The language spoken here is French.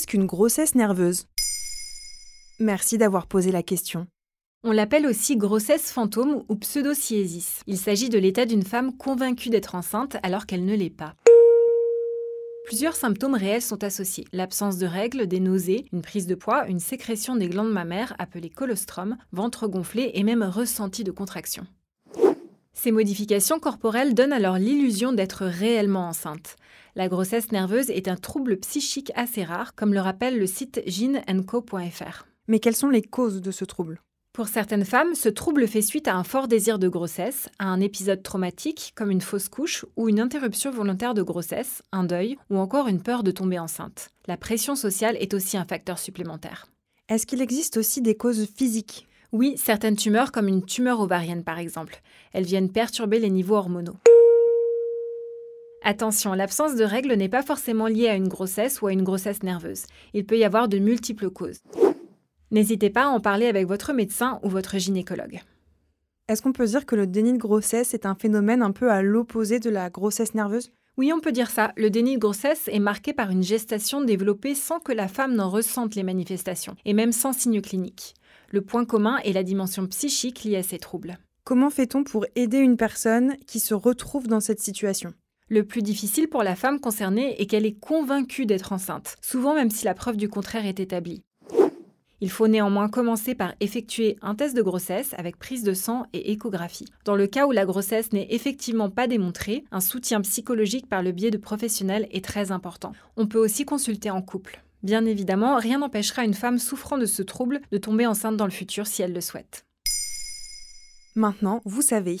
Qu'une grossesse nerveuse? Merci d'avoir posé la question. On l'appelle aussi grossesse fantôme ou pseudociésis. Il s'agit de l'état d'une femme convaincue d'être enceinte alors qu'elle ne l'est pas. Plusieurs symptômes réels sont associés. L'absence de règles, des nausées, une prise de poids, une sécrétion des glandes mammaires appelée colostrum, ventre gonflé et même ressenti de contraction. Ces modifications corporelles donnent alors l'illusion d'être réellement enceinte. La grossesse nerveuse est un trouble psychique assez rare, comme le rappelle le site gineandco.fr. Mais quelles sont les causes de ce trouble? Pour certaines femmes, ce trouble fait suite à un fort désir de grossesse, à un épisode traumatique comme une fausse couche ou une interruption volontaire de grossesse, un deuil ou encore une peur de tomber enceinte. La pression sociale est aussi un facteur supplémentaire. Est-ce qu'il existe aussi des causes physiques? Oui, certaines tumeurs comme une tumeur ovarienne par exemple. Elles viennent perturber les niveaux hormonaux. Attention, l'absence de règles n'est pas forcément liée à une grossesse ou à une grossesse nerveuse. Il peut y avoir de multiples causes. N'hésitez pas à en parler avec votre médecin ou votre gynécologue. Est-ce qu'on peut dire que le déni de grossesse est un phénomène un peu à l'opposé de la grossesse nerveuse? Oui, on peut dire ça. Le déni de grossesse est marqué par une gestation développée sans que la femme n'en ressente les manifestations, et même sans signes cliniques. Le point commun est la dimension psychique liée à ces troubles. Comment fait-on pour aider une personne qui se retrouve dans cette situation? Le plus difficile pour la femme concernée est qu'elle est convaincue d'être enceinte, souvent même si la preuve du contraire est établie. Il faut néanmoins commencer par effectuer un test de grossesse avec prise de sang et échographie. Dans le cas où la grossesse n'est effectivement pas démontrée, un soutien psychologique par le biais de professionnels est très important. On peut aussi consulter en couple. Bien évidemment, rien n'empêchera une femme souffrant de ce trouble de tomber enceinte dans le futur si elle le souhaite. Maintenant, vous savez,